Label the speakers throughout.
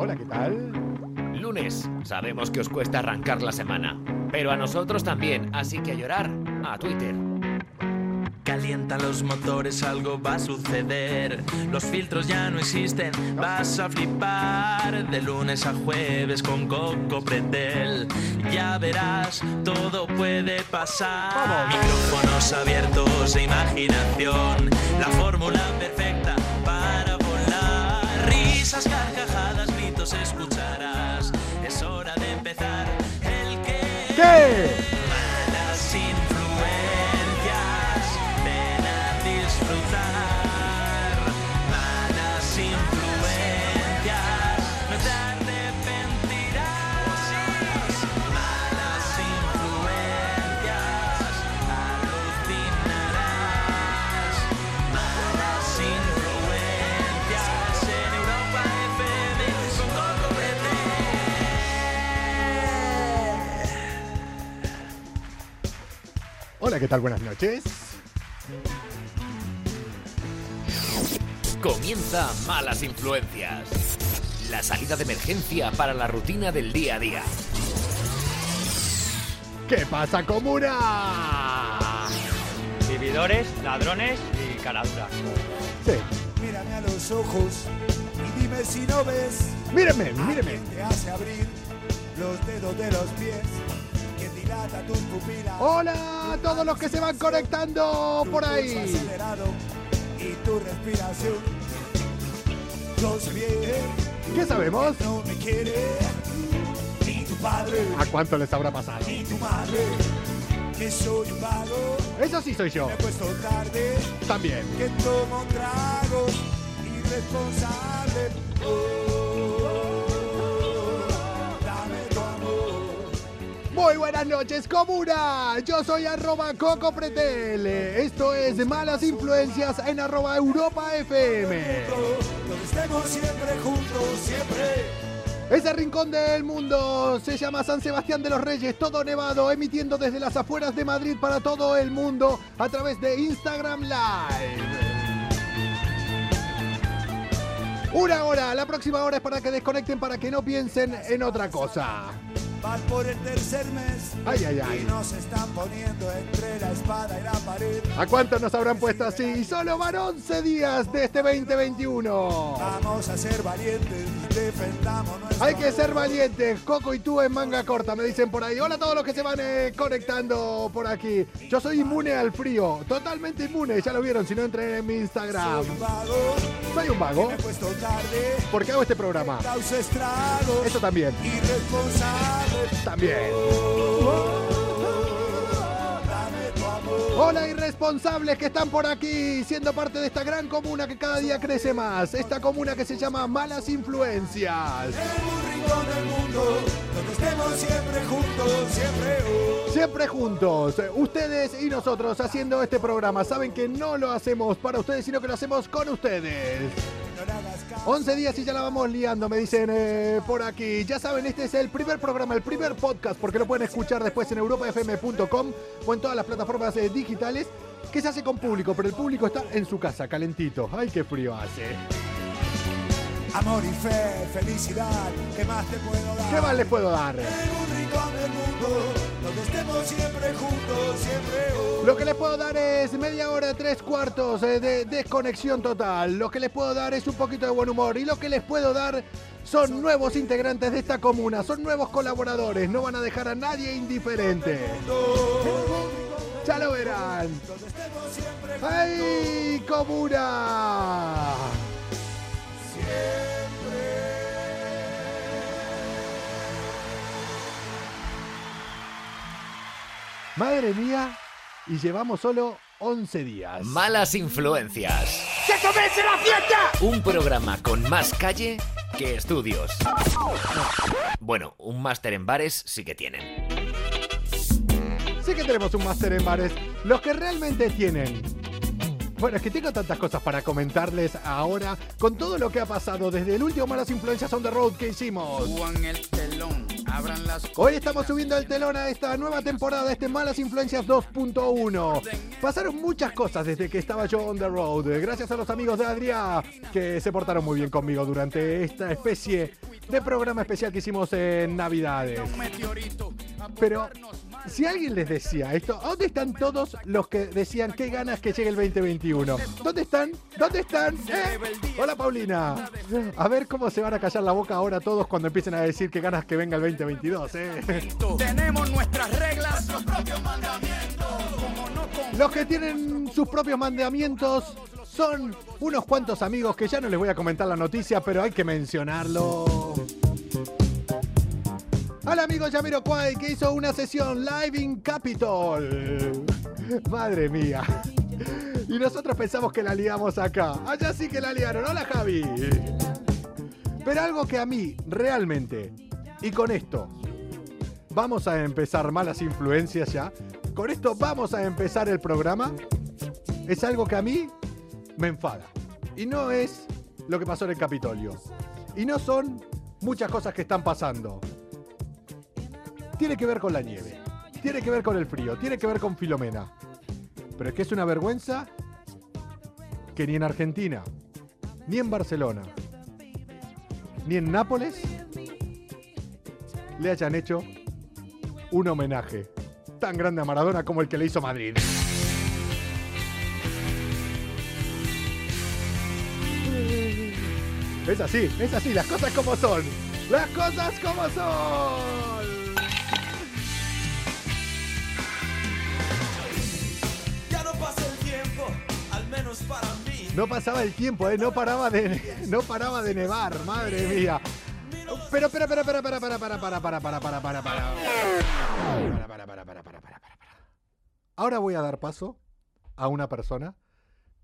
Speaker 1: Hola, ¿qué tal?
Speaker 2: Lunes, sabemos que os cuesta arrancar la semana, pero a nosotros también, así que a llorar a Twitter.
Speaker 3: Calienta los motores, algo va a suceder. Los filtros ya no existen, vas a flipar. De lunes a jueves con Coco Pretel. Ya verás, todo puede pasar. Micrófonos abiertos e imaginación. La fórmula carcajadas, gritos
Speaker 1: Hola, ¿qué tal? Buenas noches.
Speaker 2: Comienza Malas Influencias. La salida de emergencia para la rutina del día a día.
Speaker 1: ¿Qué pasa, comuna?
Speaker 4: Vividores, ladrones y caradura.
Speaker 1: Sí.
Speaker 5: Mírame a los ojos y dime si no ves.
Speaker 1: Míreme, míreme.
Speaker 5: Alguien te hace abrir los dedos de los pies.
Speaker 1: Hola a todos los que se van conectando por ahí. ¿Qué sabemos?
Speaker 5: no me quiere. Ni tu padre,
Speaker 1: ¿A cuánto les habrá pasado?
Speaker 5: ni tu madre. Que soy un vago.
Speaker 1: Eso sí soy yo. También.
Speaker 5: que tomo tragos irresponsable.
Speaker 1: Muy buenas noches, comuna. Yo soy arroba Coco Pretel. Esto es Malas Influencias en arroba Europa FM. Ese rincón del mundo se llama San Sebastián de los Reyes, todo nevado, emitiendo desde las afueras de Madrid para todo el mundo a través de Instagram Live. Una hora, la próxima hora es para que desconecten, para que no piensen en otra cosa.
Speaker 5: Van por el tercer mes.
Speaker 1: Ay, ay, ay.
Speaker 5: Y nos están poniendo entre la espada y la pared.
Speaker 1: ¿A cuántos nos habrán puesto así? Solo van 11 días de este 2021.
Speaker 5: Vamos a ser valientes, nuestro
Speaker 1: Hay que ser valientes. Coco y tú en manga corta, me dicen por ahí. Hola a todos los que se van eh, conectando por aquí. Yo soy inmune al frío, totalmente inmune. Ya lo vieron, si no entren en mi Instagram.
Speaker 5: Soy un vago, tarde.
Speaker 1: porque hago este programa. Eso también. También. Hola irresponsables que están por aquí, siendo parte de esta gran comuna que cada día crece más. Esta comuna que se llama Malas Influencias.
Speaker 5: Del mundo, donde estemos siempre juntos, siempre.
Speaker 1: Siempre juntos, ustedes y nosotros haciendo este programa. Saben que no lo hacemos para ustedes, sino que lo hacemos con ustedes. 11 días y ya la vamos liando, me dicen eh, por aquí. Ya saben, este es el primer programa, el primer podcast, porque lo pueden escuchar después en europafm.com o en todas las plataformas eh, digitales, que se hace con público, pero el público está en su casa, calentito. Ay, qué frío hace.
Speaker 5: Amor y fe, felicidad, ¿qué más te puedo dar?
Speaker 1: ¿Qué más les puedo dar?
Speaker 5: En un rincón del mundo, estemos siempre juntos, siempre oh.
Speaker 1: Lo que les puedo dar es media hora, tres cuartos eh, de desconexión total. Lo que les puedo dar es un poquito de buen humor. Y lo que les puedo dar son nuevos integrantes de esta comuna, son nuevos colaboradores. No van a dejar a nadie indiferente. Ya lo verán. ¡Ay, comuna! Madre mía, y llevamos solo 11 días.
Speaker 2: Malas Influencias.
Speaker 5: ¡Que comience la fiesta!
Speaker 2: Un programa con más calle que estudios. Bueno, un máster en bares sí que tienen.
Speaker 1: Sí que tenemos un máster en bares. Los que realmente tienen. Bueno, es que tengo tantas cosas para comentarles ahora con todo lo que ha pasado desde el último Malas Influencias on the Road que hicimos.
Speaker 6: Juan el telón,
Speaker 1: Hoy estamos subiendo el telón a esta nueva temporada de este Malas Influencias 2.1. Pasaron muchas cosas desde que estaba yo on the road. Gracias a los amigos de Adrià que se portaron muy bien conmigo durante esta especie de programa especial que hicimos en Navidades. Pero si alguien les decía esto, ¿dónde están todos los que decían qué ganas que llegue el 2021? ¿Dónde están? ¿Dónde están? ¿Eh? Hola Paulina. A ver cómo se van a callar la boca ahora todos cuando empiecen a decir qué ganas que venga el 2022. ¿eh?
Speaker 6: Tenemos nuestras reglas,
Speaker 1: Los que tienen sus propios mandamientos son unos cuantos amigos que ya no les voy a comentar la noticia, pero hay que mencionarlo. Al amigo Yamiro Kwai que hizo una sesión live in Capitol. Madre mía. Y nosotros pensamos que la liamos acá. Allá sí que la liaron. Hola Javi. Pero algo que a mí realmente, y con esto, vamos a empezar malas influencias ya. Con esto vamos a empezar el programa. Es algo que a mí me enfada. Y no es lo que pasó en el Capitolio. Y no son muchas cosas que están pasando. Tiene que ver con la nieve. Tiene que ver con el frío. Tiene que ver con Filomena. Pero es que es una vergüenza que ni en Argentina, ni en Barcelona, ni en Nápoles le hayan hecho un homenaje tan grande a Maradona como el que le hizo Madrid. Es así, es así, las cosas como son. Las cosas como son.
Speaker 6: Ya no pasa el tiempo, al menos para mí.
Speaker 1: No pasaba el tiempo, ¿eh? no paraba de no paraba de nevar, madre mía. Pero, espera, espera, para, para, para, para, para, para, para, para. Para, para, para, para, para, para, para, para. Ahora voy a dar paso a una persona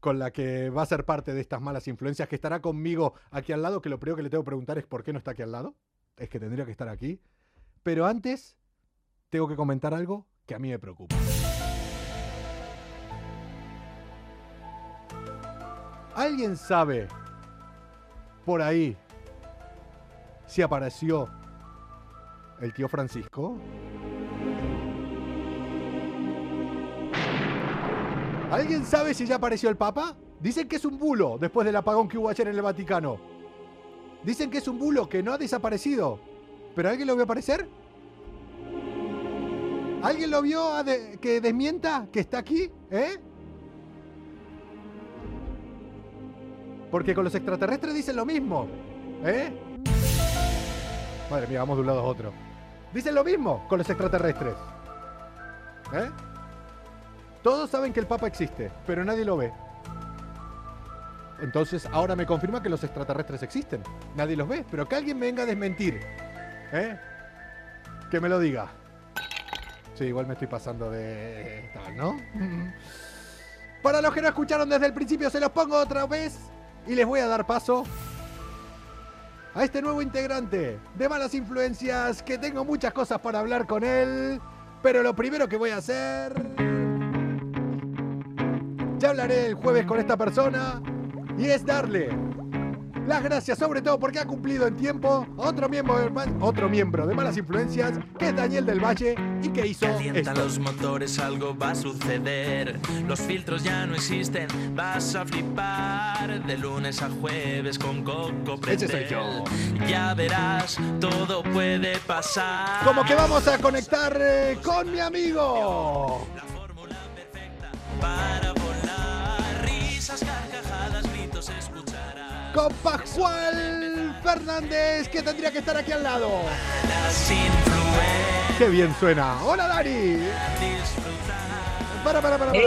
Speaker 1: con la que va a ser parte de estas malas influencias, que estará conmigo aquí al lado, que lo primero que le tengo que preguntar es por qué no está aquí al lado. Es que tendría que estar aquí. Pero antes, tengo que comentar algo que a mí me preocupa. ¿Alguien sabe por ahí si apareció el tío Francisco? ¿Alguien sabe si ya apareció el Papa? Dicen que es un bulo después del apagón que hubo ayer en el Vaticano. Dicen que es un bulo, que no ha desaparecido. ¿Pero alguien lo vio aparecer? ¿Alguien lo vio a de- que desmienta que está aquí? ¿Eh? Porque con los extraterrestres dicen lo mismo. ¿Eh? Madre mía, vamos de un lado a otro. Dicen lo mismo con los extraterrestres. ¿Eh? Todos saben que el Papa existe, pero nadie lo ve. Entonces ahora me confirma que los extraterrestres existen. Nadie los ve, pero que alguien me venga a desmentir. ¿Eh? Que me lo diga. Sí, igual me estoy pasando de tal, ¿no? Para los que no escucharon desde el principio, se los pongo otra vez y les voy a dar paso a este nuevo integrante de Malas Influencias, que tengo muchas cosas para hablar con él, pero lo primero que voy a hacer... Ya hablaré el jueves con esta persona y es darle las gracias sobre todo porque ha cumplido en tiempo a otro miembro, de otro miembro de Malas Influencias, que es Daniel del Valle y que hizo
Speaker 3: Calienta
Speaker 1: esto.
Speaker 3: los motores, algo va a suceder. Los filtros ya no existen, vas a flipar. De lunes a jueves con Coco
Speaker 1: Ese soy yo.
Speaker 3: Ya verás, todo puede pasar.
Speaker 1: Como que vamos a conectar eh, con mi amigo. Con Pascual Fernández, que tendría que estar aquí al lado. Qué bien suena. Hola Dani. Para, para, para, para.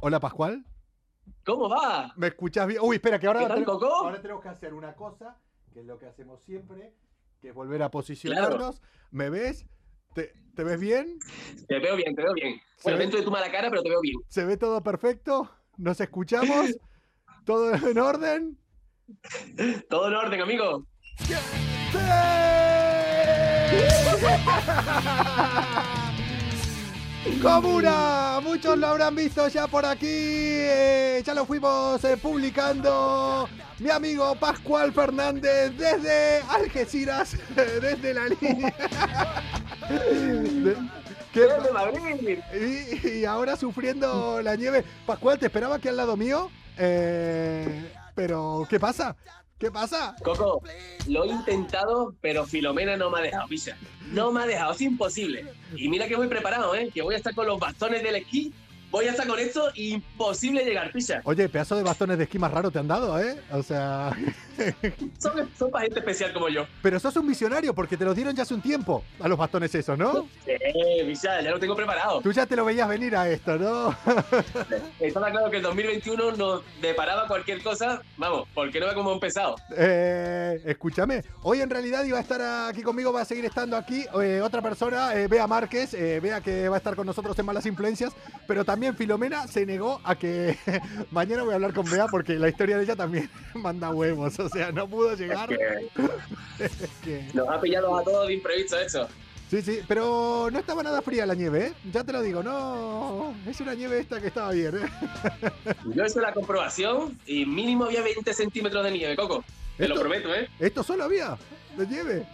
Speaker 1: Hola Pascual.
Speaker 7: ¿Cómo va?
Speaker 1: ¿Me escuchás bien? Uy, espera, que ahora,
Speaker 7: ¿Qué tal,
Speaker 1: tenemos-
Speaker 7: Coco?
Speaker 1: ahora tenemos que hacer una cosa, que es lo que hacemos siempre, que es volver a posicionarnos. ¿Me ves? ¿Te, te ves bien?
Speaker 7: Te veo bien, te veo bien. Bueno,
Speaker 1: ve?
Speaker 7: dentro de tu mala cara, pero te veo bien.
Speaker 1: ¿Se ve todo perfecto? ¿Nos escuchamos? ¿Todo en orden?
Speaker 7: Todo en orden, amigo.
Speaker 1: Comuna, muchos lo habrán visto ya por aquí, eh, ya lo fuimos eh, publicando. Mi amigo Pascual Fernández desde Algeciras, desde la línea. De- ¿Qué
Speaker 7: ¡Desde Madrid!
Speaker 1: y, y ahora sufriendo la nieve. Pascual, te esperaba aquí al lado mío, eh, pero ¿qué pasa? ¿Qué pasa?
Speaker 7: Coco, lo he intentado, pero Filomena no me ha dejado, pisa. No me ha dejado, es imposible. Y mira que voy preparado, ¿eh? Que voy a estar con los bastones del esquí, voy a estar con esto, imposible llegar, pisa.
Speaker 1: Oye, pedazo de bastones de esquí más raro te han dado, ¿eh? O sea,
Speaker 7: Son, son para gente especial como yo.
Speaker 1: pero sos un visionario porque te los dieron ya hace un tiempo a los bastones esos, ¿no?
Speaker 7: Eh, pisa, ya lo tengo preparado.
Speaker 1: Tú ya te lo veías venir a esto, ¿no?
Speaker 7: Estaba claro que el 2021 nos deparaba cualquier cosa, vamos, porque no ve cómo empezado.
Speaker 1: Eh, escúchame, hoy en realidad iba a estar aquí conmigo, va a seguir estando aquí eh, otra persona, eh, Bea Márquez, eh, Bea que va a estar con nosotros en Malas Influencias, pero también Filomena se negó a que mañana voy a hablar con Bea porque la historia de ella también manda huevos, o sea, no pudo llegar.
Speaker 7: Que
Speaker 1: que-
Speaker 7: nos ha pillado a todos de imprevisto eso.
Speaker 1: Sí, sí, pero no estaba nada fría la nieve, ¿eh? Ya te lo digo, no, es una nieve esta que estaba bien, ¿eh?
Speaker 7: Yo hecho la comprobación y mínimo había 20 centímetros de nieve, Coco. Te lo prometo, ¿eh?
Speaker 1: Esto solo había de nieve.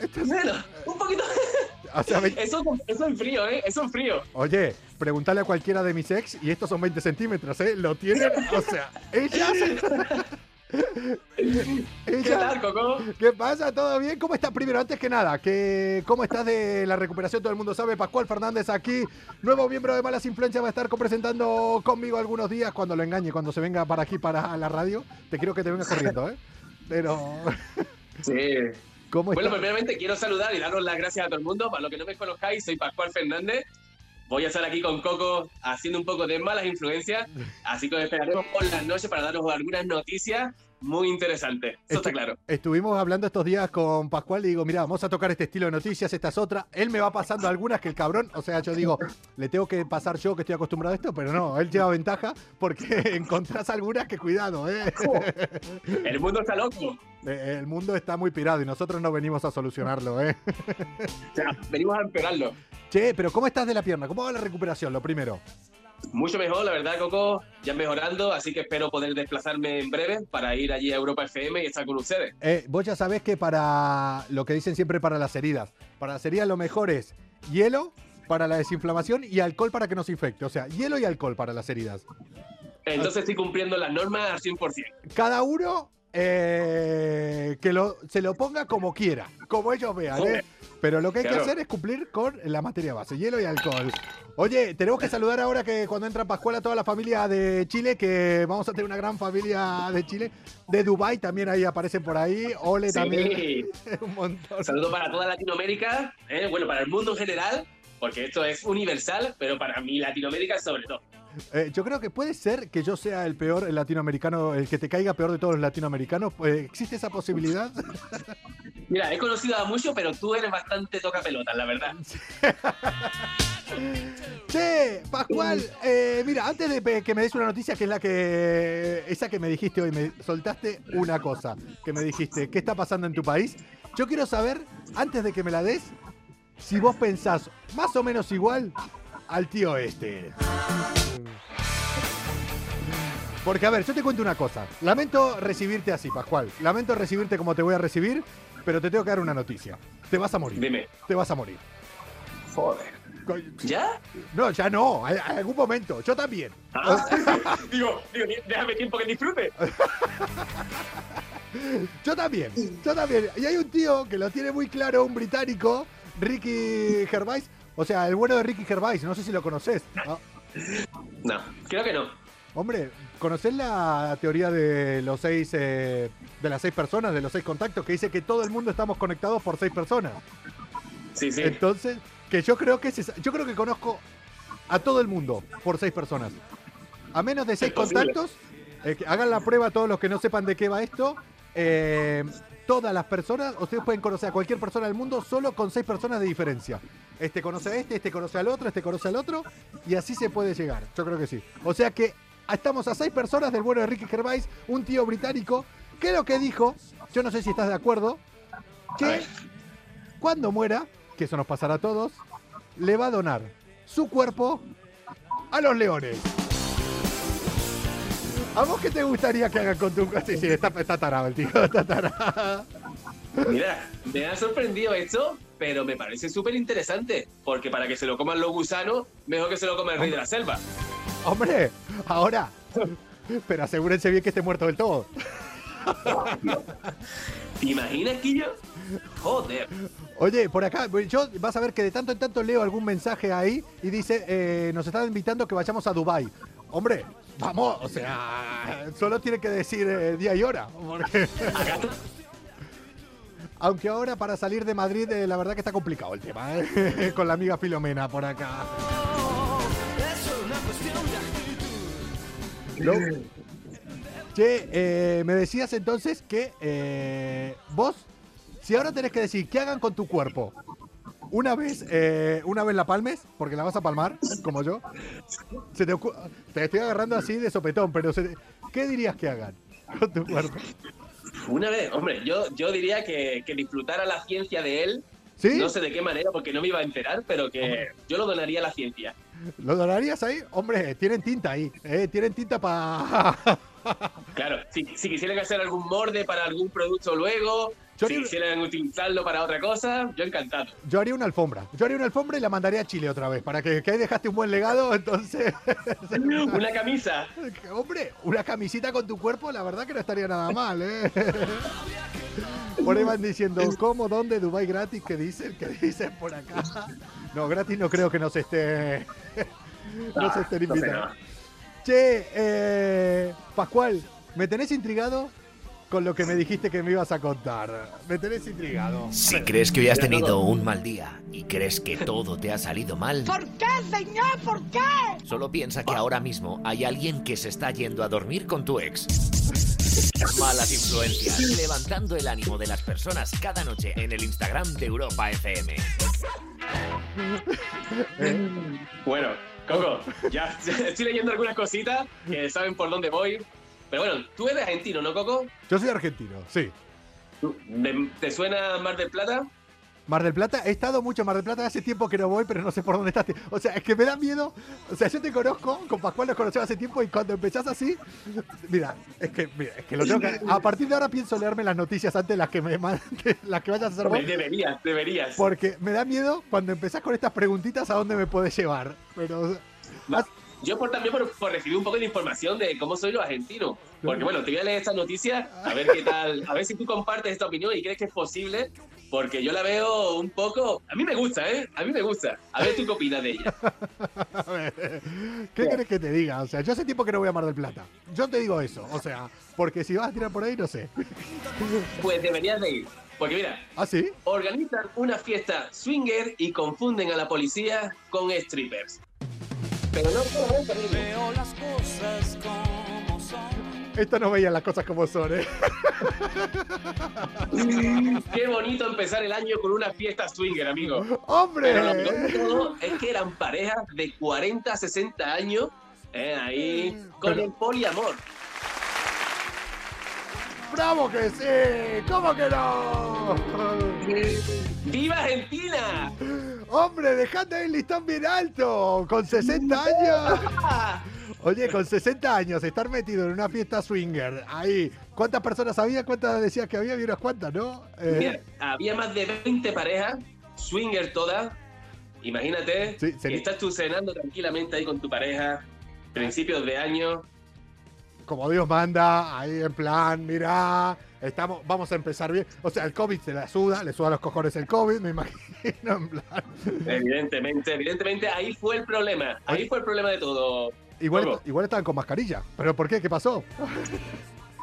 Speaker 1: Esto es-
Speaker 7: Bueno, un poquito.
Speaker 1: o sea, ve-
Speaker 7: Eso, eso en frío, ¿eh? Eso en frío.
Speaker 1: Oye, pregúntale a cualquiera de mis ex y estos son 20 centímetros, ¿eh? Lo tienen, o sea, ella...
Speaker 7: ¿Qué tal, Coco?
Speaker 1: ¿Qué pasa? ¿Todo bien? ¿Cómo estás? Primero, antes que nada, que ¿cómo estás de la recuperación? Todo el mundo sabe. Pascual Fernández aquí, nuevo miembro de Malas Influencias, va a estar presentando conmigo algunos días cuando lo engañe, cuando se venga para aquí, para la radio. Te quiero que te vengas corriendo, ¿eh? Pero,
Speaker 7: Sí.
Speaker 1: ¿cómo
Speaker 7: Bueno, primeramente quiero saludar y daros las gracias a todo el mundo. Para los que no me conozcáis, soy Pascual Fernández. Voy a estar aquí con Coco haciendo un poco de malas influencias. Así que os esperaremos por las noches para daros algunas noticias muy interesantes. Eso está claro.
Speaker 1: Estuvimos hablando estos días con Pascual y digo, mira, vamos a tocar este estilo de noticias, esta es otra. Él me va pasando algunas que el cabrón, o sea, yo digo, le tengo que pasar yo que estoy acostumbrado a esto, pero no, él lleva ventaja porque encontrás algunas que cuidado, ¿eh?
Speaker 7: El mundo está loco.
Speaker 1: Eh, El mundo está muy pirado y nosotros no venimos a solucionarlo, ¿eh?
Speaker 7: O sea, venimos a empeorarlo.
Speaker 1: Che, pero ¿cómo estás de la pierna? ¿Cómo va la recuperación? Lo primero.
Speaker 7: Mucho mejor, la verdad, Coco. Ya mejorando, así que espero poder desplazarme en breve para ir allí a Europa FM y estar con ustedes.
Speaker 1: Eh, vos ya sabés que para lo que dicen siempre para las heridas, para las heridas lo mejor es hielo para la desinflamación y alcohol para que no se infecte. O sea, hielo y alcohol para las heridas.
Speaker 7: Entonces estoy cumpliendo las normas al 100%.
Speaker 1: Cada uno eh, que lo, se lo ponga como quiera, como ellos vean. ¿eh? Pero lo que hay que hacer es cumplir con la materia base, hielo y alcohol. Oye, tenemos que saludar ahora que cuando entra Pascual a toda la familia de Chile, que vamos a tener una gran familia de Chile. De Dubai también ahí aparecen por ahí. Ole también. Un montón.
Speaker 7: Saludo para toda Latinoamérica, ¿eh? bueno, para el mundo en general, porque esto es universal, pero para mi Latinoamérica sobre todo.
Speaker 1: Eh, yo creo que puede ser que yo sea el peor latinoamericano, el que te caiga peor de todos los latinoamericanos. Eh, ¿Existe esa posibilidad?
Speaker 7: Mira, he conocido a muchos, pero tú eres bastante toca pelotas, la verdad.
Speaker 1: Che, Pascual, eh, mira, antes de que me des una noticia que es la que. Esa que me dijiste hoy, me soltaste una cosa. Que me dijiste, ¿qué está pasando en tu país? Yo quiero saber, antes de que me la des, si vos pensás más o menos igual al tío este. Porque, a ver, yo te cuento una cosa. Lamento recibirte así, Pascual. Lamento recibirte como te voy a recibir, pero te tengo que dar una noticia. Te vas a morir.
Speaker 7: Dime.
Speaker 1: Te vas a morir.
Speaker 7: Joder. ¿Ya?
Speaker 1: No, ya no, en algún momento. Yo también.
Speaker 7: Ah, digo, digo, déjame tiempo que disfrute.
Speaker 1: Yo también, yo también. Y hay un tío que lo tiene muy claro, un británico, Ricky Gervais. O sea, el bueno de Ricky Gervais, no sé si lo conoces. ¿no?
Speaker 7: No, creo que no.
Speaker 1: Hombre, ¿conocés la teoría de los seis, eh, de las seis personas, de los seis contactos, que dice que todo el mundo estamos conectados por seis personas?
Speaker 7: Sí, sí.
Speaker 1: Entonces, que yo creo que es yo creo que conozco a todo el mundo por seis personas. A menos de seis contactos, eh, que hagan la prueba todos los que no sepan de qué va esto. eh, todas las personas, ustedes pueden conocer a cualquier persona del mundo solo con seis personas de diferencia. Este conoce a este, este conoce al otro, este conoce al otro, y así se puede llegar. Yo creo que sí. O sea que estamos a seis personas del bueno de Ricky Gervais, un tío británico, que lo que dijo, yo no sé si estás de acuerdo, que cuando muera, que eso nos pasará a todos, le va a donar su cuerpo a los leones. ¿A vos qué te gustaría que hagan con tu Sí, sí, está, está tarado el tío, está tarado.
Speaker 7: Mira, me ha sorprendido esto, pero me parece súper interesante. Porque para que se lo coman los gusanos, mejor que se lo coma el rey de la selva.
Speaker 1: Hombre, ahora. Pero asegúrense bien que esté muerto del todo.
Speaker 7: ¿Te imaginas, Quillo? Joder.
Speaker 1: Oye, por acá, yo vas a ver que de tanto en tanto leo algún mensaje ahí y dice, eh, nos están invitando que vayamos a Dubai. Hombre, vamos, o sea, solo tiene que decir eh, día y hora. porque- Aunque ahora para salir de Madrid, eh, la verdad que está complicado el tema, ¿eh? con la amiga Filomena por acá. Lo- Che, eh, me decías entonces que eh, vos, si ahora tenés que decir qué hagan con tu cuerpo, una vez, eh, una vez la palmes, porque la vas a palmar, como yo, se te, estoy agarrando así de sopetón, pero se te- ¿qué dirías que hagan con tu cuerpo?
Speaker 7: Una vez, hombre, yo, yo diría que, que disfrutara la ciencia de él.
Speaker 1: ¿Sí?
Speaker 7: No sé de qué manera, porque no me iba a enterar, pero que yo lo donaría a la ciencia.
Speaker 1: ¿Lo donarías ahí? Hombre, tienen tinta ahí, eh, tienen tinta para...
Speaker 7: Claro, si, si quisieran hacer algún morde para algún producto luego,
Speaker 1: Yo
Speaker 7: si quisieran utilizarlo para otra cosa, yo encantado.
Speaker 1: Yo haría una alfombra. Yo haría una alfombra y la mandaría a Chile otra vez, para que, que ahí dejaste un buen legado, entonces...
Speaker 7: Una camisa.
Speaker 1: Hombre, una camisita con tu cuerpo, la verdad que no estaría nada mal, ¿eh? Por ahí van diciendo, ¿cómo, dónde, Dubai gratis? ¿Qué dicen? ¿Qué dicen por acá? No, gratis no creo que nos esté... no se estén
Speaker 7: no sé,
Speaker 1: invitando.
Speaker 7: no.
Speaker 1: Che, eh, Pascual, ¿me tenés intrigado con lo que me dijiste que me ibas a contar? Me tenés intrigado.
Speaker 2: Si crees que hoy has tenido un mal día y crees que todo te ha salido mal,
Speaker 8: ¿Por qué, señor? ¿Por qué?
Speaker 2: solo piensa que ahora mismo hay alguien que se está yendo a dormir con tu ex. Malas influencias, levantando el ánimo de las personas cada noche en el Instagram de Europa FM.
Speaker 7: Bueno, Coco, ya estoy leyendo algunas cositas que saben por dónde voy. Pero bueno, tú eres argentino, ¿no, Coco?
Speaker 1: Yo soy argentino, sí.
Speaker 7: ¿Me- ¿Te suena Mar del Plata?
Speaker 1: Mar del Plata, he estado mucho en Mar del Plata, hace tiempo que no voy, pero no sé por dónde estás. O sea, es que me da miedo. O sea, yo te conozco, con Pascual nos conocemos hace tiempo y cuando empezás así, mira, es que, mira, es que lo tengo que. A partir de ahora pienso leerme las noticias antes de las que me de las que vayas a hacer vos.
Speaker 7: Deberías, deberías.
Speaker 1: Porque me da miedo cuando empezás con estas preguntitas a dónde me podés llevar. Pero.
Speaker 7: Va. Yo por, también por, por recibir un poco de información de cómo soy los argentinos. Porque bueno, te voy a leer esta noticia, a ver qué tal, a ver si tú compartes esta opinión y crees que es posible, porque yo la veo un poco... A mí me gusta, ¿eh? A mí me gusta. A ver tú qué opinas de ella.
Speaker 1: A ver, ¿Qué querés que te diga? O sea, yo hace tiempo que no voy a Mar del Plata. Yo te digo eso. O sea, porque si vas a tirar por ahí, no sé.
Speaker 7: Pues deberías de ir. Porque mira,
Speaker 1: ¿Ah, sí?
Speaker 7: organizan una fiesta swinger y confunden a la policía con strippers. Pero no solamente, amigo.
Speaker 6: Veo las cosas como son.
Speaker 1: Esto no veían las cosas como son, ¿eh?
Speaker 7: Qué bonito empezar el año con una fiesta swinger, amigo.
Speaker 1: ¡Hombre!
Speaker 7: Pero lo de todo es que eran parejas de 40 a 60 años, eh, ahí, con
Speaker 1: Pero-
Speaker 7: el poliamor.
Speaker 1: ¡Bravo que sí! ¿Cómo que no?
Speaker 7: ¡Viva Argentina!
Speaker 1: ¡Hombre, dejate el listón bien alto! ¡Con 60 años! Oye, con 60 años, estar metido en una fiesta swinger, ahí, ¿cuántas personas había? ¿Cuántas decías que había? Había unas cuantas, ¿no? Eh,
Speaker 7: Mira, había más de 20 parejas, swinger todas. Imagínate,
Speaker 1: Sí,
Speaker 7: estás tú cenando tranquilamente ahí con tu pareja, principios de año.
Speaker 1: Como Dios manda, ahí en plan, mirá, estamos, vamos a empezar bien. O sea, el COVID se la suda, le suda los cojones el COVID, me imagino, en plan.
Speaker 7: Evidentemente, evidentemente, ahí fue el problema. Ahí fue el problema de todo.
Speaker 1: Igual,
Speaker 7: ¿Cómo?
Speaker 1: igual estaban con mascarilla. ¿Pero por qué? ¿Qué pasó?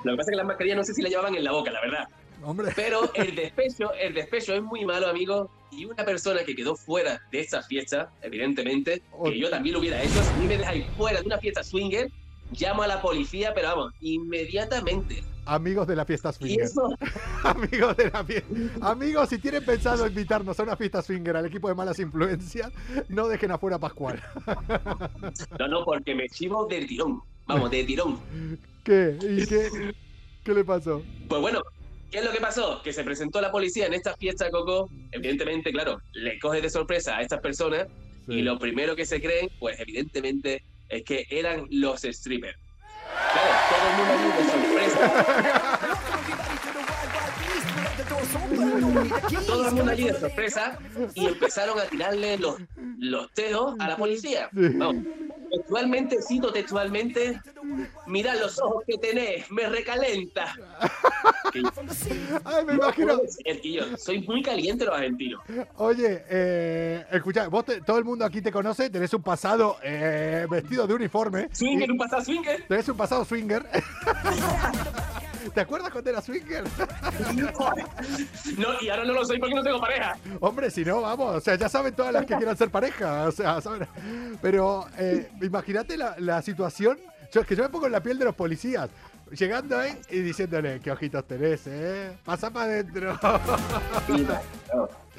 Speaker 7: Lo que pasa es que las mascarillas no sé si la llevaban en la boca, la verdad.
Speaker 1: Hombre.
Speaker 7: Pero el despecho, el despecho es muy malo, amigo. Y una persona que quedó fuera de esa fiesta, evidentemente,
Speaker 1: Oh.
Speaker 7: que yo también lo hubiera hecho, si me dejáis fuera de una fiesta swinger, llamo a la policía, pero vamos, inmediatamente.
Speaker 1: Amigos de la fiesta
Speaker 7: Y
Speaker 1: swinger. Amigos de la fiesta. Amigos, si tienen pensado invitarnos a una fiesta swinger al equipo de malas influencias, no dejen afuera a Pascual.
Speaker 7: no, no, porque me chivo de tirón. Vamos, de tirón.
Speaker 1: ¿Qué? ¿Y qué? ¿Qué le pasó?
Speaker 7: Pues bueno, ¿qué es lo que pasó? Que se presentó la policía en esta fiesta, Coco. Evidentemente, claro, le coge de sorpresa a estas personas
Speaker 1: Sí.
Speaker 7: Y lo primero que se creen, pues evidentemente, es que eran los strippers. Claro, todo el mundo allí de sorpresa. todo el mundo allí de sorpresa y empezaron a tirarle los, los teos a la policía. Vamos, textualmente, cito textualmente, mirad los ojos que tenés, me recalenta.
Speaker 1: Ay, me
Speaker 7: no
Speaker 1: imagino.
Speaker 7: que yo soy muy caliente los argentinos.
Speaker 1: Oye, eh, escucha, vos te- todo el mundo aquí te conoce, tenés un pasado eh, vestido de uniforme.
Speaker 7: Swinger, un pasado swinger.
Speaker 1: Tenés un pasado swinger. ¿Te acuerdas cuando era swinger?
Speaker 7: No, y ahora no lo soy porque no tengo pareja.
Speaker 1: Hombre, si no, vamos, o sea, ya saben todas las que quieran ser pareja, o sea, saben. Pero eh, imagínate la, la situación, yo, es que yo me pongo en la piel de los policías, llegando ahí y diciéndole, qué ojitos tenés, eh, pasa para adentro.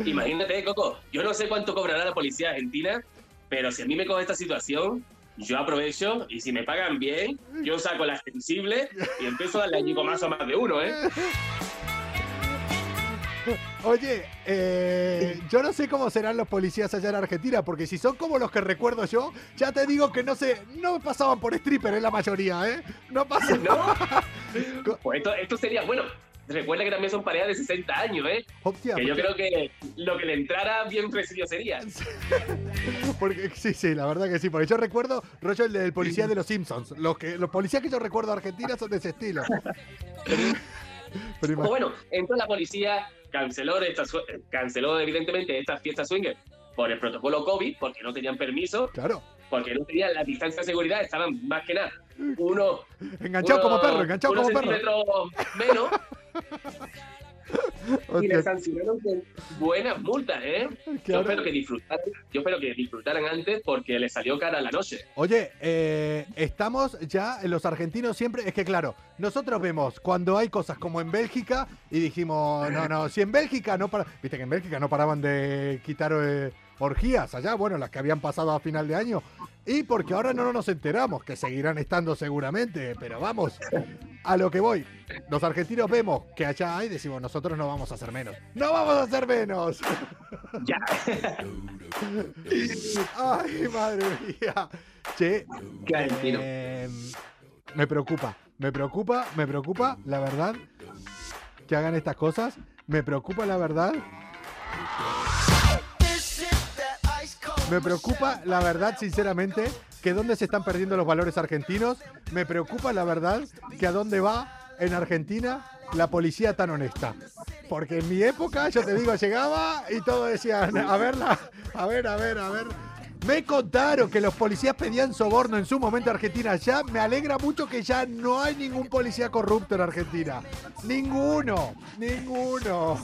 Speaker 7: Imagínate, Coco, yo no sé cuánto cobrará la policía argentina, pero si a mí me coge esta situación, yo aprovecho y si me pagan bien, yo saco la extensible y empiezo a darle allí más a más de uno, ¿eh?
Speaker 1: Oye, eh, yo no sé cómo serán los policías allá en Argentina, porque si son como los que recuerdo yo, ya te digo que no sé, no pasaban por stripper en la mayoría, ¿eh? No pasaban.
Speaker 7: ¿No? Pues esto, esto sería, bueno, recuerda que también son parejas de 60 años, ¿eh?
Speaker 1: Hostia,
Speaker 7: Que yo creo que lo que le entrara bien recibido sería.
Speaker 1: Porque, sí, sí, la verdad que sí. Porque yo recuerdo, rollo el del policía de los Simpsons. Los, que, los policías que yo recuerdo de Argentina son de ese estilo. Pero
Speaker 7: bueno, entonces la policía canceló, esta, su- canceló evidentemente esta fiesta swinger por el protocolo COVID, porque no tenían permiso,
Speaker 1: claro,
Speaker 7: porque no tenían la distancia de seguridad, estaban más que nada uno
Speaker 1: enganchado como perro, enganchado como perro.
Speaker 7: menos y
Speaker 1: Hostia,
Speaker 7: le sancionaron con buenas multas, ¿eh? Yo espero que disfrutaran, yo espero que disfrutaran antes porque les salió cara la noche.
Speaker 1: Oye, eh, estamos ya, los argentinos siempre, es que claro, nosotros vemos cuando hay cosas como en Bélgica y dijimos, no, no, si en Bélgica no para, viste que en Bélgica no paraban de quitar eh, orgías allá, bueno, las que habían pasado a final de año, y porque ahora no nos enteramos, que seguirán estando seguramente, pero vamos, a lo que voy, los argentinos vemos que allá hay, decimos, nosotros no vamos a hacer menos, no vamos a hacer menos.
Speaker 7: Ya.
Speaker 1: Ay, madre mía. Che, eh, me preocupa, me preocupa, me preocupa, la verdad, que hagan estas cosas. Me preocupa, la verdad. Me preocupa, la verdad, sinceramente, que dónde se están perdiendo los valores argentinos. Me preocupa, la verdad, que a dónde va en Argentina la policía tan honesta. Porque en mi época, yo te digo, llegaba y todos decían, a verla, a ver, a ver, a ver. Me contaron que los policías pedían soborno en su momento en Argentina. Ya me alegra mucho que ya no hay ningún policía corrupto en Argentina. Ninguno, ninguno.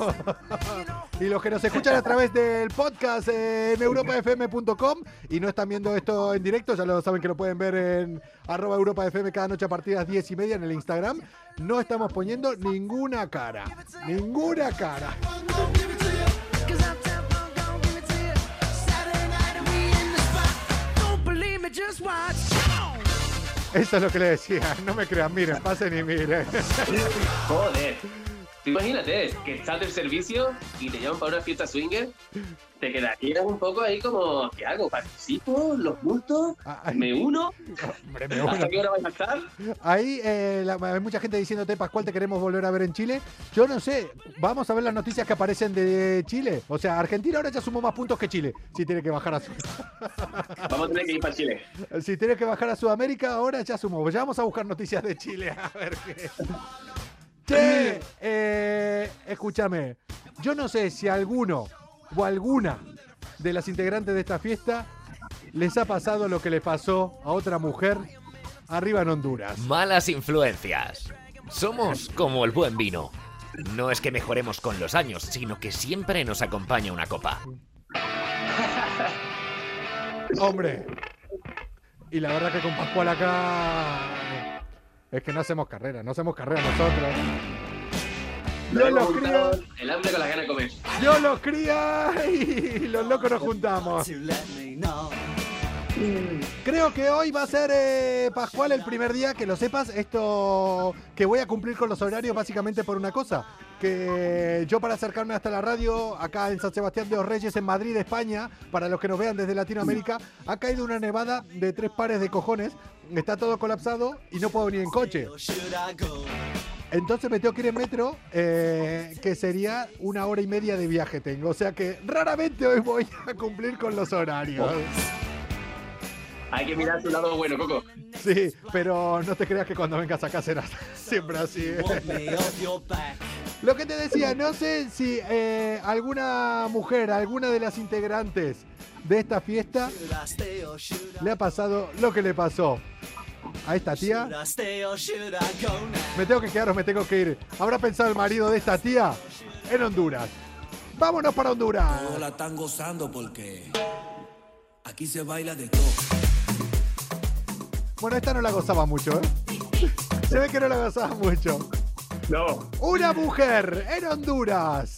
Speaker 1: y los que nos escuchan a través del podcast en europafm.com y no están viendo esto en directo, ya lo saben que lo pueden ver en arroba europafm cada noche a partir de las 10 y media en el Instagram. No estamos poniendo ninguna cara. Ninguna cara. Eso es lo que le decía. No me crean, miren, pasen y miren.
Speaker 7: Joder. Tú Imagínate que estás del servicio y te llaman para una fiesta swinger. Te quedarías un poco ahí como, ¿qué hago? ¿Participo? ¿Los multos?
Speaker 1: Ay.
Speaker 7: ¿Me uno?
Speaker 1: Hombre, me
Speaker 7: ¿Hasta qué hora vais a estar?
Speaker 1: Ahí eh, la- hay mucha gente diciéndote, Pascual, te queremos volver a ver en Chile. Yo no sé, vamos a ver las noticias que aparecen de Chile. O sea, Argentina ahora ya sumó más puntos que Chile. Si tiene que bajar a su-
Speaker 7: Vamos a tener que ir para Chile.
Speaker 1: si tiene que bajar a Sudamérica, ahora ya sumó. Ya vamos a buscar noticias de Chile. A ver qué. Che, eh, escúchame. Yo no sé si alguno o alguna de las integrantes de esta fiesta les ha pasado lo que le pasó a otra mujer arriba en Honduras.
Speaker 2: Malas influencias. Somos como el buen vino. No es que mejoremos con los años, sino que siempre nos acompaña una copa.
Speaker 1: Hombre. Y la verdad que con Pascual acá. Es que no hacemos carrera, no hacemos carrera nosotros. Yo los cría,
Speaker 7: El hambre con las ganas de comer.
Speaker 1: yo los cría y los locos nos juntamos. Creo que hoy va a ser eh, Pascual el primer día que lo sepas. Esto que voy a cumplir con los horarios básicamente por una cosa. Que yo para acercarme hasta la radio, acá en San Sebastián de los Reyes, en Madrid, España, para los que nos vean desde Latinoamérica, ha caído una nevada de tres pares de cojones, está todo colapsado y no puedo venir en coche. Entonces me tengo que ir en metro, eh, que sería una hora y media de viaje tengo. O sea que raramente hoy voy a cumplir con los horarios.
Speaker 7: Hay que mirar su lado bueno, Coco.
Speaker 1: Sí, pero no te creas que cuando vengas acá será siempre así. Lo que te decía, no sé si eh, alguna mujer, alguna de las integrantes de esta fiesta le ha pasado lo que le pasó a esta tía. Me tengo que quedar o me tengo que ir. ¿Habrá pensado el marido de esta tía en Honduras? Vámonos para Honduras.
Speaker 6: Todos la están gozando porque aquí se baila de todo.
Speaker 1: Bueno, esta no la gozaba mucho, ¿eh? Se ve que no la gozaba mucho.
Speaker 7: No.
Speaker 1: Una mujer en Honduras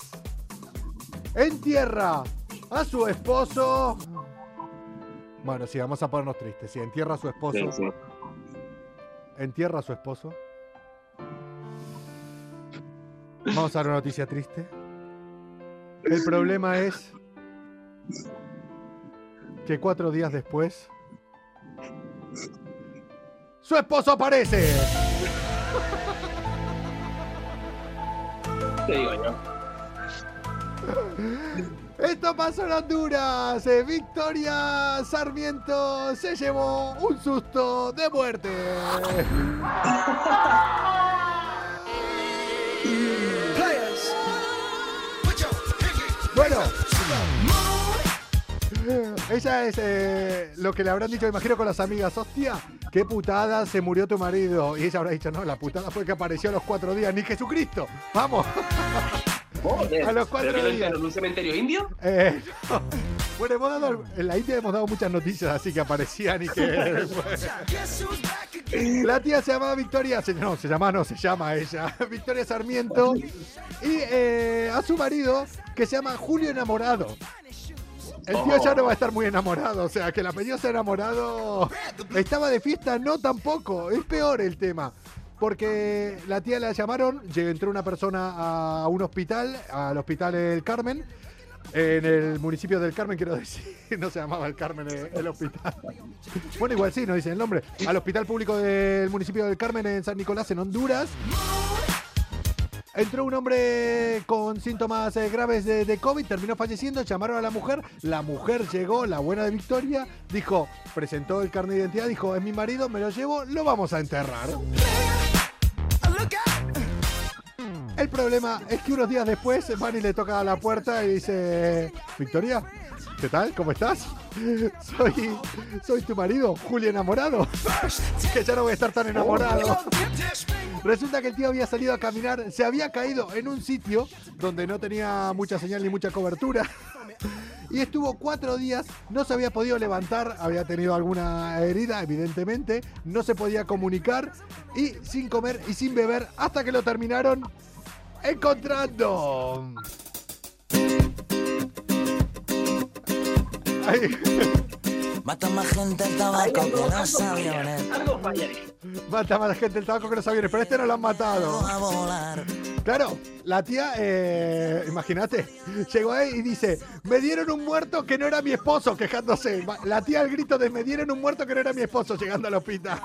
Speaker 1: entierra a su esposo. Bueno, sí, vamos a ponernos tristes. Si entierra a su esposo,
Speaker 7: Sí, sí.
Speaker 1: entierra a su esposo. Vamos a dar una noticia triste. El problema es que cuatro días después, su esposo aparece.
Speaker 7: Te digo yo.
Speaker 1: Esto pasó en Honduras. Eh, Victoria Sarmiento se llevó un susto de muerte. Bueno. Ella es eh, lo que le habrán dicho, imagino, con las amigas. Hostia, qué putada se murió tu marido. Y ella habrá dicho, no, la putada fue que apareció a los cuatro días. Ni Jesucristo. Vamos.
Speaker 7: Joder.
Speaker 1: A los cuatro
Speaker 7: ¿Pero que lo
Speaker 1: días.
Speaker 7: en un cementerio indio?
Speaker 1: Eh, no. Bueno, hemos dado- en la India hemos dado muchas noticias así que aparecían y que. La tía se llamaba Victoria, se- no, se llama, no, se llama ella, Victoria Sarmiento, y eh, a su marido que se llama Julio Enamorado. El tío ya no va a estar muy enamorado, o sea, que el apellido sea enamorado. Estaba de fiesta, no tampoco, es peor el tema. Porque la tía la llamaron, entró una persona a un hospital, al hospital El Carmen, en el municipio del Carmen, quiero decir, no se llamaba el Carmen eh, el hospital. Bueno, igual sí, no dicen el nombre. Al hospital público del municipio del Carmen en San Nicolás, en Honduras. Entró un hombre con síntomas eh, graves de, COVID, terminó falleciendo, llamaron a la mujer, la mujer llegó, la buena de Victoria, dijo, presentó el carnet de identidad, dijo, es mi marido, me lo llevo, lo vamos a enterrar. El problema es que unos días después van le toca a la puerta y dice, Victoria, ¿qué tal? ¿Cómo estás? Soy, soy tu marido, Julio enamorado. Que ya no voy a estar tan enamorado. Resulta que el tío había salido a caminar, se había caído en un sitio donde no tenía mucha señal ni mucha cobertura. Y estuvo cuatro días, no se había podido levantar, había tenido alguna herida, evidentemente, no se podía comunicar y sin comer y sin beber hasta que lo terminaron encontrando.
Speaker 9: Mata más gente el tabaco que los aviones.
Speaker 1: Mata más gente el tabaco que los aviones, pero este no lo han matado.
Speaker 9: A volar.
Speaker 1: Claro, la tía, eh, imagínate, llegó ahí y dice, me dieron un muerto que no era mi esposo, quejándose. La tía al grito de, me dieron un muerto que no era mi esposo, llegando al hospital.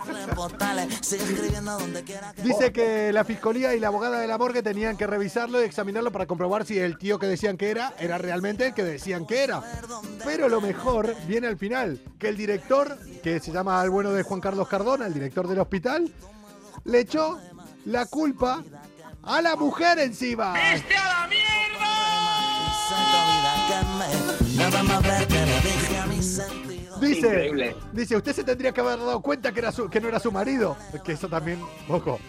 Speaker 1: Dice que la fiscalía y la abogada de la morgue tenían que revisarlo y examinarlo para comprobar si el tío que decían que era, era realmente el que decían que era. Pero lo mejor viene al final, que el director, que se llama el bueno de Juan Carlos Cardona, el director del hospital, le echó la culpa a la mujer encima.
Speaker 9: Dije a mi sentido.
Speaker 1: Dice,
Speaker 7: Increíble.
Speaker 1: dice, usted se tendría que haber dado cuenta que, era su- que no era su marido. Que eso también, ojo,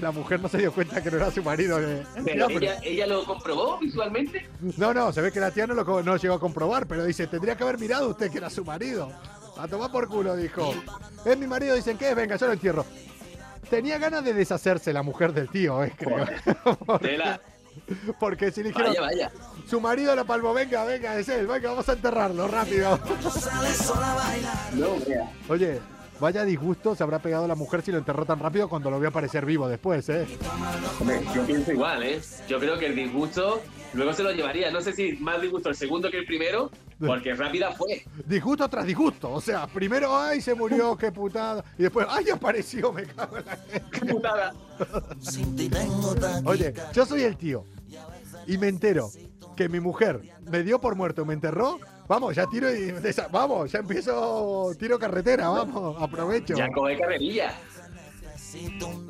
Speaker 1: la mujer no se dio cuenta que no era su marido. eh.
Speaker 7: Pero ella, ella lo comprobó visualmente.
Speaker 1: No, no, se ve que la tía no lo no llegó a comprobar, pero dice, tendría que haber mirado usted que era su marido. A tomar por culo, dijo. Es mi marido, dicen que es, venga, yo lo entierro. Tenía ganas de deshacerse la mujer del tío, eh, creo. porque, si le dijeron,
Speaker 7: Vaya, vaya.
Speaker 1: su marido lo palmó, venga, venga, es él, venga, vamos a enterrarlo rápido.
Speaker 7: No.
Speaker 1: Oye, Vaya disgusto se habrá pegado la mujer si lo enterró tan rápido cuando lo vio aparecer vivo después, ¿eh?
Speaker 7: Yo pienso igual, ¿eh? Yo creo que el disgusto luego se lo llevaría. No sé si más disgusto el segundo que el primero, porque rápida fue.
Speaker 1: Disgusto tras disgusto. O sea, primero, ay, se murió, qué putada. Y después, ay, apareció, me cago en la
Speaker 7: ¡Qué putada!
Speaker 1: Oye, yo soy el tío. Y me entero que mi mujer me dio por muerto, me enterró. Vamos, ya tiro y. Vamos, ya empiezo. Tiro carretera, vamos, aprovecho.
Speaker 7: Ya coge carrerilla.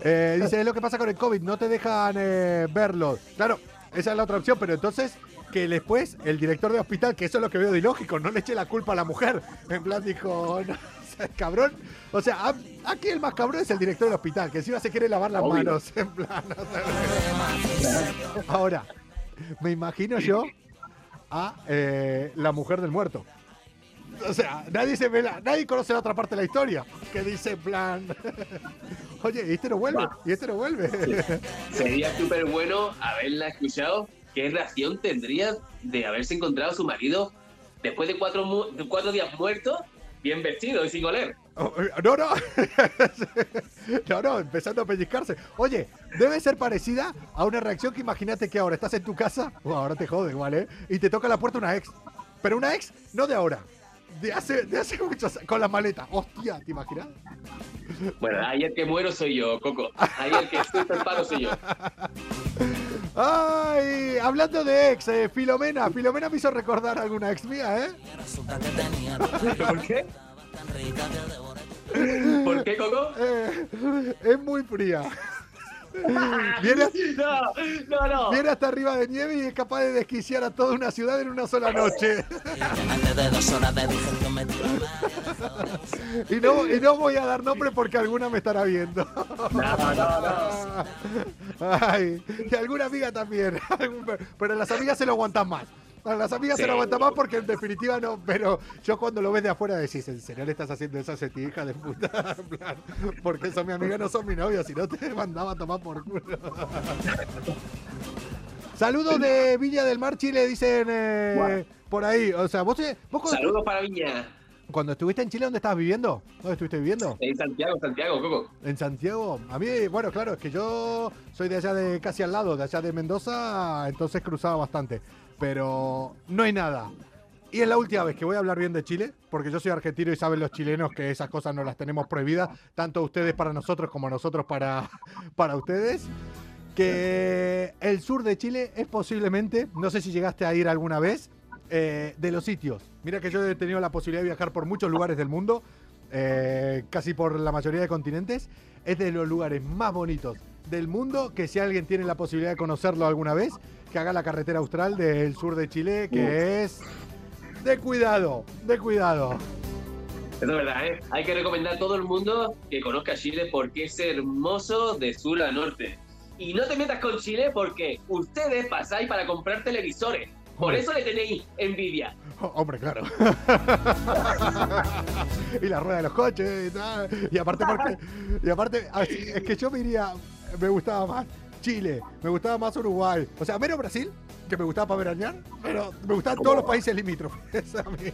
Speaker 1: Eh, dice, es lo que pasa con el COVID, no te dejan eh, verlo. Claro, esa es la otra opción, pero entonces que después el director de hospital, que eso es lo que veo de ilógico, no le eche la culpa a la mujer. En plan, dijo, no, cabrón. O sea, aquí el más cabrón es el director del hospital, que encima se quiere lavar las
Speaker 7: Obvio.
Speaker 1: manos. En plan, Ahora, me imagino yo a eh, la mujer del muerto. O sea, nadie se ve la- nadie conoce la otra parte de la historia. Que dice en plan. Oye, y este no vuelve, y este no vuelve.
Speaker 7: Sería súper bueno haberla escuchado. ¿Qué reacción tendría de haberse encontrado su marido después de cuatro, mu- de cuatro días muerto, bien vestido y sin oler?
Speaker 1: Oh, No, no. No, no, empezando a pellizcarse. Oye, debe ser parecida a una reacción que imagínate que ahora estás en tu casa. Uh, ahora te jode igual, ¿eh? Y te toca a la puerta una ex. Pero una ex no de ahora. De hace, de hace muchos Con la maleta. Hostia, ¿te imaginas?
Speaker 7: Bueno, ahí el que muero soy yo, Coco. Ahí el que estoy el palo soy yo.
Speaker 1: Ay, hablando de ex, eh, Filomena. Filomena me hizo recordar alguna ex mía, ¿eh?
Speaker 7: ¿Por qué? ¿Por qué, Coco?
Speaker 1: Eh, es muy fría. Viene,
Speaker 7: No, no, no.
Speaker 1: viene hasta arriba de nieve y es capaz de desquiciar a toda una ciudad en una sola noche. Y no, y no voy a dar nombre porque alguna me estará viendo.
Speaker 7: No, no, no.
Speaker 1: Ay, y alguna amiga también. Pero las amigas se lo aguantan más. A las amigas se lo
Speaker 7: Sí.
Speaker 1: aguantan más porque en definitiva no. Pero yo cuando lo ves de afuera decís, ¿en serio le estás haciendo eso a esa hija de puta? En plan, porque son mi amiga, no son mi novia, si no te mandaba a tomar por culo. Saludos de Villa del Mar, Chile, dicen eh, por ahí. O sea, vos, eh, vos cuando,
Speaker 7: Saludos para Viña.
Speaker 1: cuando estuviste en Chile, ¿dónde estabas viviendo? ¿Dónde estuviste viviendo?
Speaker 7: En Santiago, Santiago, Coco.
Speaker 1: En Santiago. A mí, bueno, claro, es que yo soy de allá de casi al lado, de allá de Mendoza, entonces cruzaba bastante. Pero no hay nada. Y es la última vez que voy a hablar bien de Chile, porque yo soy argentino y saben los chilenos que esas cosas no las tenemos prohibidas, tanto ustedes para nosotros como nosotros para, para ustedes. Que el sur de Chile es posiblemente, no sé si llegaste a ir alguna vez, eh, de los sitios. Mira que yo he tenido la posibilidad de viajar por muchos lugares del mundo, eh, casi por la mayoría de continentes. Es de los lugares más bonitos del mundo que si alguien tiene la posibilidad de conocerlo alguna vez, que haga la carretera austral del sur de Chile, que es de cuidado, de cuidado.
Speaker 7: Eso es verdad, ¿eh? Hay que recomendar a todo el mundo que conozca Chile porque es hermoso de sur a norte. Y no te metas con Chile porque ustedes pasáis para comprar televisores. Por eso le tenéis envidia.
Speaker 1: Oh, hombre, claro. y la rueda de los coches y tal. Y aparte, porque, y aparte, es que yo me iría, me gustaba más Chile, me gustaba más Uruguay. O sea, menos Brasil, que me gustaba para veranear, pero me gustaban todos los países limítrofes. a mí.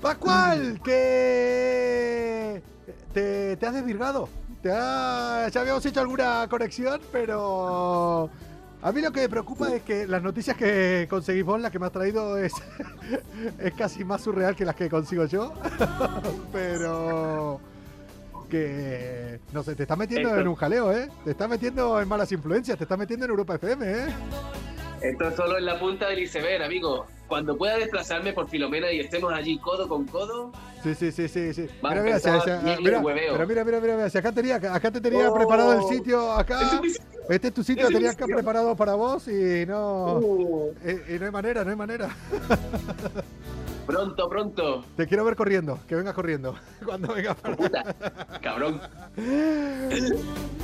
Speaker 1: Pascual, que te, te has desvirgado. Te ha- ya habíamos hecho alguna conexión, pero a mí lo que me preocupa es que las noticias que conseguís vos, la que me has traído, es, es casi más surreal que las que consigo yo. pero que no sé, te estás metiendo
Speaker 7: Esto-
Speaker 1: en un jaleo, ¿eh? Te estás metiendo en malas influencias, te estás metiendo en Europa FM, ¿eh?
Speaker 7: Esto es solo en la punta del iceberg, amigo. Cuando pueda desplazarme por Filomena y estemos allí codo con codo,
Speaker 1: Sí, sí, sí, sí, sí. Mira, mira,
Speaker 7: empezar
Speaker 1: si- si-
Speaker 7: bien el
Speaker 1: mira, pero mira, mira, mira, mira, si acá tenía, acá te tenía
Speaker 7: Oh.
Speaker 1: preparado el sitio, acá.
Speaker 7: Este es sitio.
Speaker 1: Este es tu sitio,
Speaker 7: Este es mi
Speaker 1: tenías acá preparado para vos y no.
Speaker 7: Uh.
Speaker 1: Y, y no hay manera, no hay manera.
Speaker 7: pronto, pronto.
Speaker 1: Te quiero ver corriendo, que vengas corriendo. Cuando vengas para.
Speaker 7: Puta, cabrón.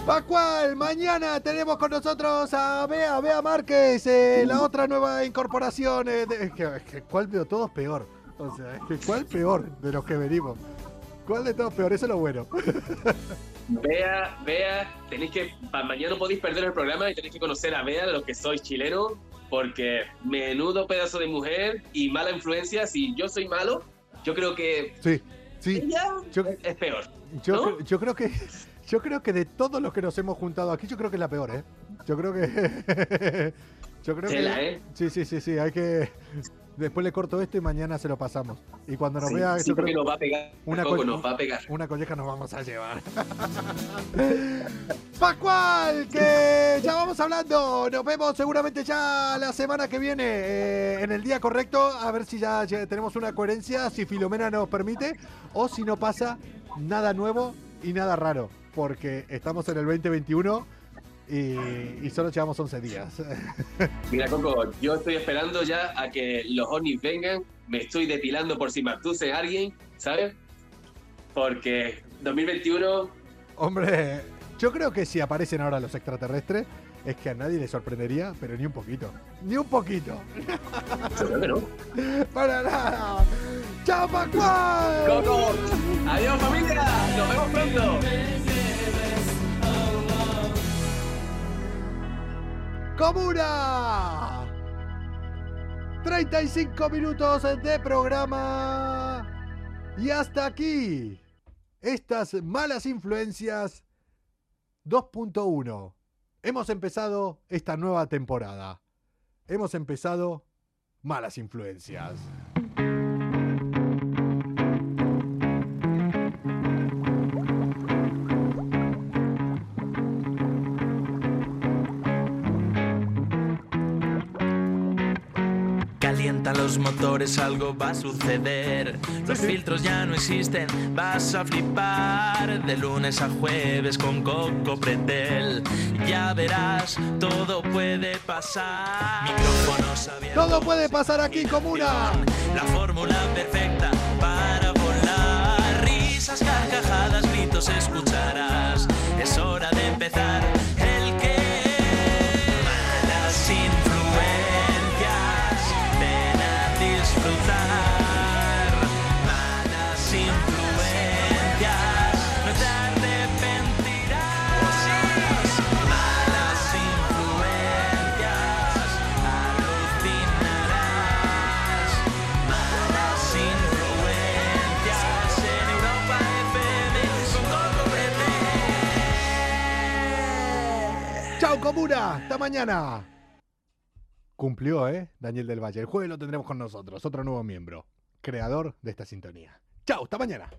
Speaker 1: Pascual, mañana tenemos con nosotros a Bea, Bea Márquez, eh, la otra nueva incorporación. eh, de- que, que ¿Cuál de todos peor? O sea, es que ¿cuál peor de los que venimos? ¿Cuál de todos peor? Eso es lo bueno.
Speaker 7: Vea, vea, tenéis que, mañana no podéis perder el programa y tenéis que conocer a Bea, los que sois chilenos, porque menudo pedazo de mujer y mala influencia. Si yo soy malo, yo creo que
Speaker 1: Sí, Sí, yo-
Speaker 7: es peor.
Speaker 1: Yo, yo creo que yo creo que de todos los que nos hemos juntado aquí, yo creo que es la peor, ¿eh? Yo creo que yo creo que
Speaker 7: ¿eh?
Speaker 1: sí, sí, sí, sí, hay que después le corto esto y mañana se lo pasamos. Y cuando nos
Speaker 7: Sí,
Speaker 1: vea,
Speaker 7: sí,
Speaker 1: creo
Speaker 7: nos va a pegar.
Speaker 1: una
Speaker 7: Coco,
Speaker 1: co-
Speaker 7: nos va a pegar.
Speaker 1: una colleja nos vamos a llevar. Pascual, que ya vamos hablando. Nos vemos seguramente ya la semana que viene eh, en el día correcto. A ver si ya tenemos una coherencia, si Filomena nos permite, o si no pasa nada nuevo y nada raro. Porque estamos en el 2021 y, y solo llevamos 11 días.
Speaker 7: Mira, Coco, yo estoy esperando ya a que los ovnis vengan. Me estoy depilando por si me abduce alguien, ¿sabes? Porque 2021,
Speaker 1: Hombre, yo creo que si aparecen ahora los extraterrestres, es que a nadie le sorprendería, pero ni un poquito. Ni un poquito.
Speaker 7: yo que no.
Speaker 1: Para nada. ¡Chao, Pascual!
Speaker 7: Coco, adiós familia, nos vemos pronto.
Speaker 1: ¡Comuna! 35 minutos de programa. Y hasta aquí. Estas malas influencias 2.1. Hemos empezado esta nueva temporada. Hemos empezado malas influencias.
Speaker 3: Los motores, algo va a suceder. Los filtros ya no existen, vas a flipar. De lunes a jueves con Coco Pretel. Ya verás, todo puede pasar. Micrófonos abiertos.
Speaker 1: Todo puede pasar aquí, comuna.
Speaker 3: La fórmula perfecta para volar. Risas, carcajadas, gritos escucharás. Es hora de empezar. Pretel.
Speaker 1: ¡Chao, comuna! ¡Hasta mañana! Cumplió, ¿eh? Daniel del Valle. El jueves lo tendremos con nosotros, otro nuevo miembro, creador de esta sintonía. ¡Chao! ¡Hasta mañana!